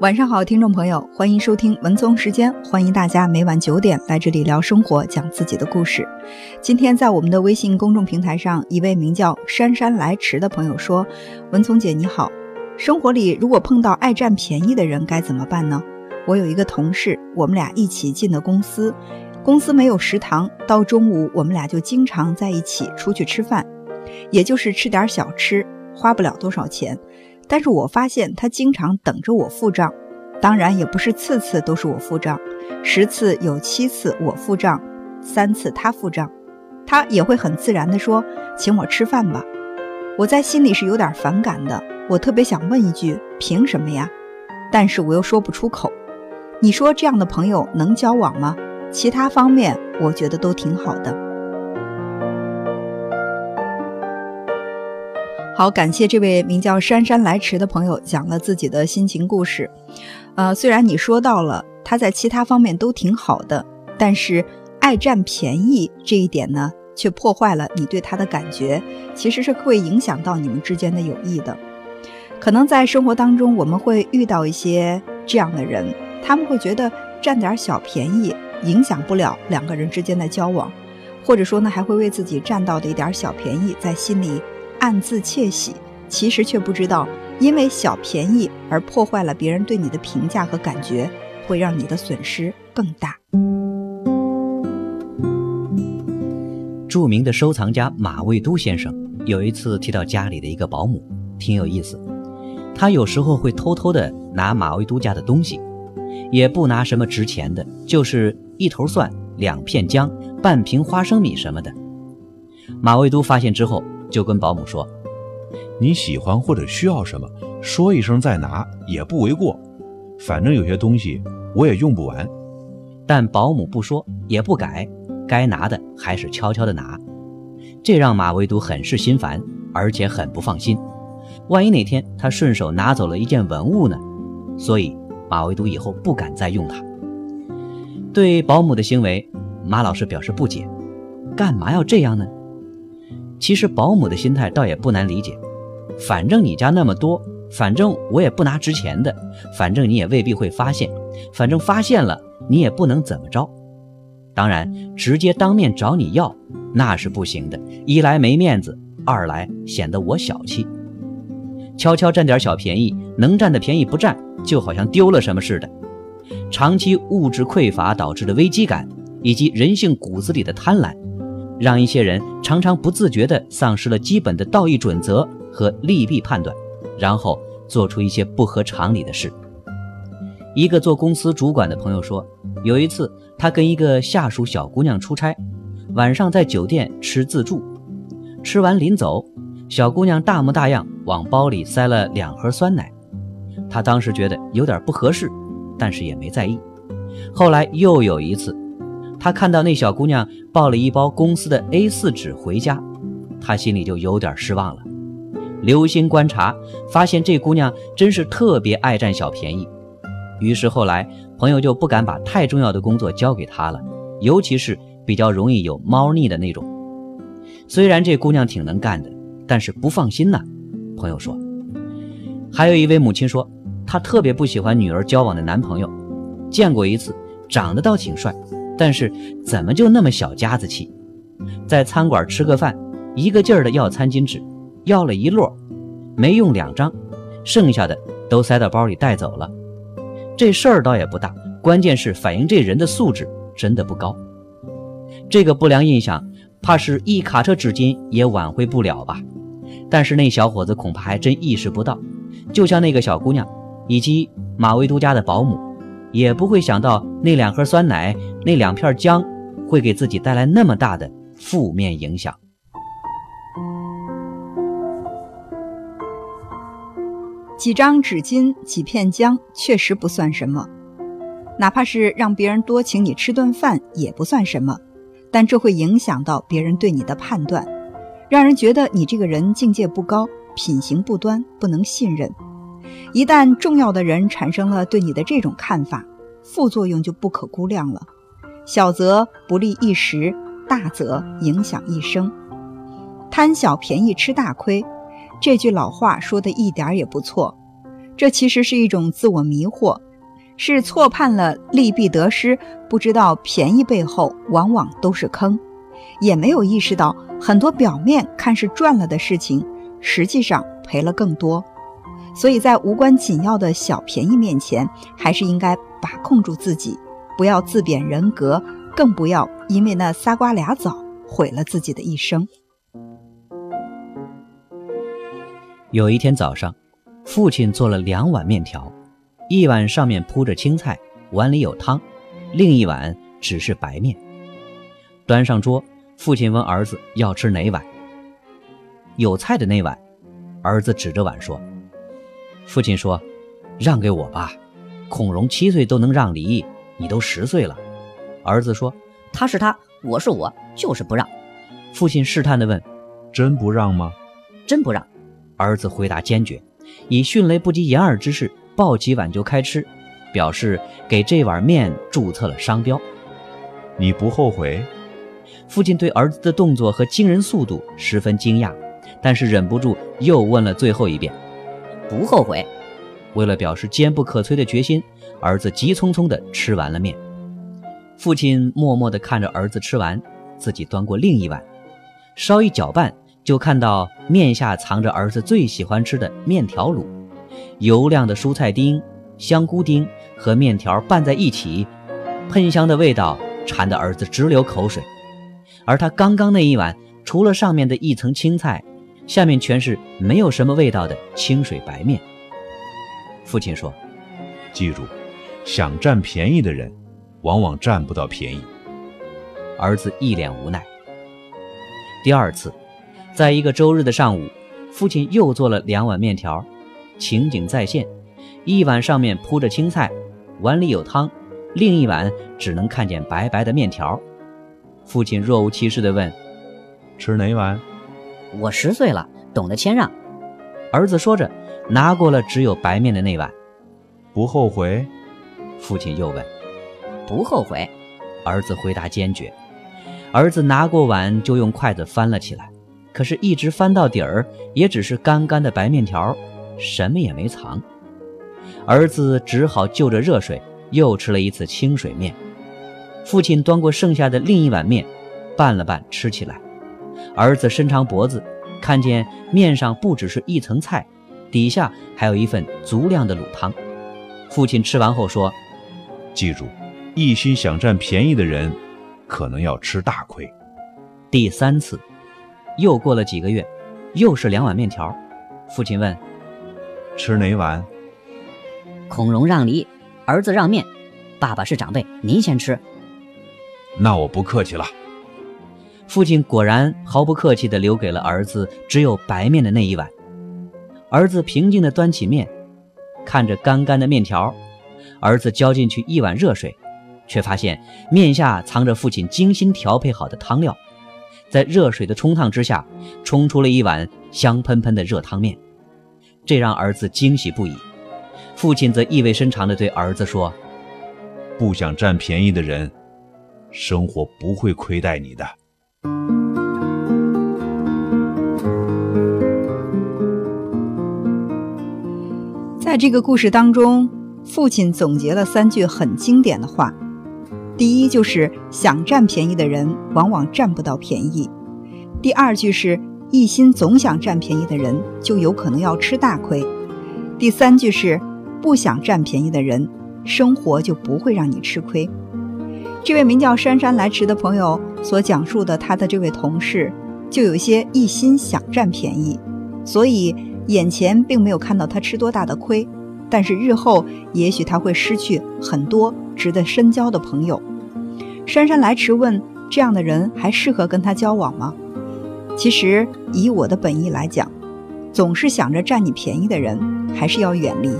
晚上好，听众朋友，欢迎收听文综时间，欢迎大家每晚九点来这里聊生活，讲自己的故事。今天在我们的微信公众平台上，一位名叫姗姗来迟的朋友说：“文聪姐你好，生活里如果碰到爱占便宜的人该怎么办呢？我有一个同事，我们俩一起进的公司，公司没有食堂，到中午我们俩就经常在一起出去吃饭，也就是吃点小吃，花不了多少钱。”但是我发现他经常等着我付账，当然也不是次次都是我付账，十次有七次我付账，三次他付账，他也会很自然地说请我吃饭吧。我在心里是有点反感的，我特别想问一句凭什么呀？但是我又说不出口。你说这样的朋友能交往吗？其他方面我觉得都挺好的。好，感谢这位名叫姗姗来迟的朋友讲了自己的心情故事。呃，虽然你说到了他在其他方面都挺好的，但是爱占便宜这一点呢，却破坏了你对他的感觉，其实是会影响到你们之间的友谊的。可能在生活当中，我们会遇到一些这样的人，他们会觉得占点小便宜影响不了两个人之间的交往，或者说呢，还会为自己占到的一点小便宜在心里。暗自窃喜，其实却不知道，因为小便宜而破坏了别人对你的评价和感觉，会让你的损失更大。著名的收藏家马未都先生有一次提到家里的一个保姆，挺有意思。他有时候会偷偷的拿马未都家的东西，也不拿什么值钱的，就是一头蒜、两片姜、半瓶花生米什么的。马未都发现之后。就跟保姆说：“你喜欢或者需要什么，说一声再拿也不为过。反正有些东西我也用不完。”但保姆不说也不改，该拿的还是悄悄的拿，这让马未都很是心烦，而且很不放心。万一哪天他顺手拿走了一件文物呢？所以马未都以后不敢再用它。对保姆的行为，马老师表示不解：干嘛要这样呢？其实保姆的心态倒也不难理解，反正你家那么多，反正我也不拿值钱的，反正你也未必会发现，反正发现了你也不能怎么着。当然，直接当面找你要那是不行的，一来没面子，二来显得我小气。悄悄占点小便宜，能占的便宜不占，就好像丢了什么似的。长期物质匮乏导致的危机感，以及人性骨子里的贪婪。让一些人常常不自觉地丧失了基本的道义准则和利弊判断，然后做出一些不合常理的事。一个做公司主管的朋友说，有一次他跟一个下属小姑娘出差，晚上在酒店吃自助，吃完临走，小姑娘大模大样往包里塞了两盒酸奶，他当时觉得有点不合适，但是也没在意。后来又有一次。他看到那小姑娘抱了一包公司的 A4 纸回家，他心里就有点失望了。留心观察，发现这姑娘真是特别爱占小便宜。于是后来朋友就不敢把太重要的工作交给她了，尤其是比较容易有猫腻的那种。虽然这姑娘挺能干的，但是不放心呐。朋友说，还有一位母亲说，她特别不喜欢女儿交往的男朋友，见过一次，长得倒挺帅。但是怎么就那么小家子气，在餐馆吃个饭，一个劲儿的要餐巾纸，要了一摞，没用两张，剩下的都塞到包里带走了。这事儿倒也不大，关键是反映这人的素质真的不高。这个不良印象，怕是一卡车纸巾也挽回不了吧？但是那小伙子恐怕还真意识不到，就像那个小姑娘，以及马未都家的保姆。也不会想到那两盒酸奶、那两片姜会给自己带来那么大的负面影响。几张纸巾、几片姜确实不算什么，哪怕是让别人多请你吃顿饭也不算什么，但这会影响到别人对你的判断，让人觉得你这个人境界不高、品行不端、不能信任。一旦重要的人产生了对你的这种看法，副作用就不可估量了，小则不利一时，大则影响一生。贪小便宜吃大亏，这句老话说的一点也不错。这其实是一种自我迷惑，是错判了利弊得失，不知道便宜背后往往都是坑，也没有意识到很多表面看是赚了的事情，实际上赔了更多。所以在无关紧要的小便宜面前，还是应该把控住自己，不要自贬人格，更不要因为那仨瓜俩枣毁了自己的一生。有一天早上，父亲做了两碗面条，一碗上面铺着青菜，碗里有汤；另一碗只是白面。端上桌，父亲问儿子要吃哪碗。有菜的那碗，儿子指着碗说。父亲说：“让给我吧，孔融七岁都能让梨，你都十岁了。”儿子说：“他是他，我是我，就是不让。”父亲试探地问：“真不让吗？”“真不让。”儿子回答坚决，以迅雷不及掩耳之势抱起碗就开吃，表示给这碗面注册了商标。你不后悔？父亲对儿子的动作和惊人速度十分惊讶，但是忍不住又问了最后一遍。不后悔。为了表示坚不可摧的决心，儿子急匆匆地吃完了面。父亲默默地看着儿子吃完，自己端过另一碗，稍一搅拌，就看到面下藏着儿子最喜欢吃的面条卤。油亮的蔬菜丁、香菇丁和面条拌在一起，喷香的味道馋得儿子直流口水。而他刚刚那一碗，除了上面的一层青菜。下面全是没有什么味道的清水白面。父亲说：“记住，想占便宜的人，往往占不到便宜。”儿子一脸无奈。第二次，在一个周日的上午，父亲又做了两碗面条，情景再现：一碗上面铺着青菜，碗里有汤；另一碗只能看见白白的面条。父亲若无其事地问：“吃哪碗？”我十岁了，懂得谦让。儿子说着，拿过了只有白面的那碗。不后悔？父亲又问。不后悔。儿子回答坚决。儿子拿过碗就用筷子翻了起来，可是，一直翻到底儿，也只是干干的白面条，什么也没藏。儿子只好就着热水又吃了一次清水面。父亲端过剩下的另一碗面，拌了拌吃起来。儿子伸长脖子，看见面上不只是一层菜，底下还有一份足量的卤汤。父亲吃完后说：“记住，一心想占便宜的人，可能要吃大亏。”第三次，又过了几个月，又是两碗面条。父亲问：“吃哪碗？”孔融让梨，儿子让面。爸爸是长辈，您先吃。那我不客气了。父亲果然毫不客气地留给了儿子只有白面的那一碗。儿子平静地端起面，看着干干的面条。儿子浇进去一碗热水，却发现面下藏着父亲精心调配好的汤料。在热水的冲烫之下，冲出了一碗香喷喷的热汤面，这让儿子惊喜不已。父亲则意味深长地对儿子说：“不想占便宜的人，生活不会亏待你的。”在这个故事当中，父亲总结了三句很经典的话：第一，就是想占便宜的人往往占不到便宜；第二句是一心总想占便宜的人就有可能要吃大亏；第三句是不想占便宜的人，生活就不会让你吃亏。这位名叫姗姗来迟的朋友所讲述的他的这位同事，就有些一心想占便宜，所以。眼前并没有看到他吃多大的亏，但是日后也许他会失去很多值得深交的朋友。姗姗来迟问：这样的人还适合跟他交往吗？其实以我的本意来讲，总是想着占你便宜的人还是要远离。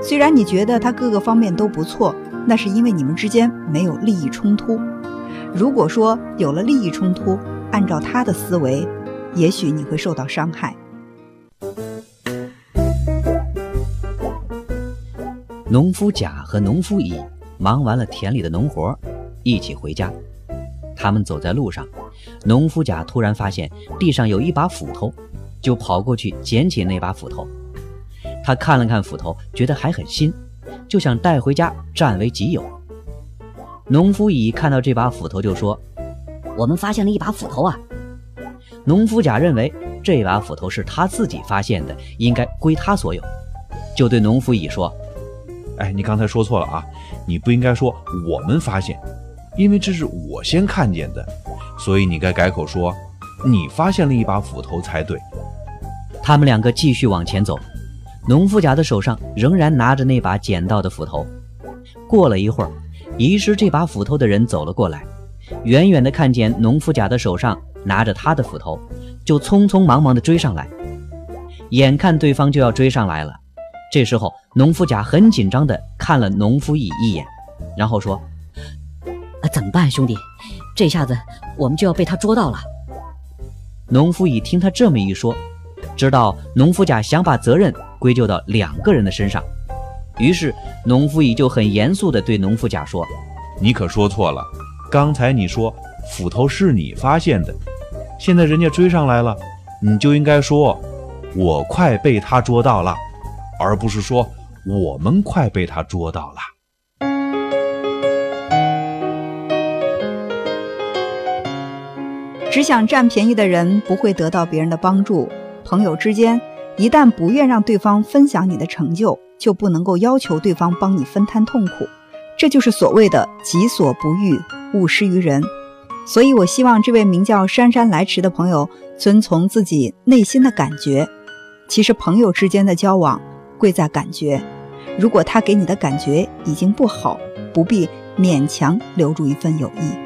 虽然你觉得他各个方面都不错，那是因为你们之间没有利益冲突。如果说有了利益冲突，按照他的思维，也许你会受到伤害。农夫甲和农夫乙忙完了田里的农活，一起回家。他们走在路上，农夫甲突然发现地上有一把斧头，就跑过去捡起那把斧头。他看了看斧头，觉得还很新，就想带回家占为己有。农夫乙看到这把斧头，就说：“我们发现了一把斧头啊！”农夫甲认为这把斧头是他自己发现的，应该归他所有，就对农夫乙说：“哎，你刚才说错了啊！你不应该说我们发现，因为这是我先看见的，所以你该改口说你发现了一把斧头才对。”他们两个继续往前走，农夫甲的手上仍然拿着那把捡到的斧头。过了一会儿，遗失这把斧头的人走了过来，远远的看见农夫甲的手上拿着他的斧头，就匆匆忙忙的追上来。眼看对方就要追上来了，这时候农夫甲很紧张地看了农夫乙一眼，然后说：“啊，怎么办，兄弟？这下子我们就要被他捉到了。”农夫乙听他这么一说。知道农夫甲想把责任归咎到两个人的身上，于是农夫乙就很严肃地对农夫甲说：“你可说错了，刚才你说斧头是你发现的，现在人家追上来了，你就应该说，我快被他捉到了，而不是说我们快被他捉到了。”只想占便宜的人不会得到别人的帮助。朋友之间，一旦不愿让对方分享你的成就，就不能够要求对方帮你分摊痛苦。这就是所谓的“己所不欲，勿施于人”。所以，我希望这位名叫姗姗来迟的朋友遵从自己内心的感觉。其实，朋友之间的交往贵在感觉。如果他给你的感觉已经不好，不必勉强留住一份友谊。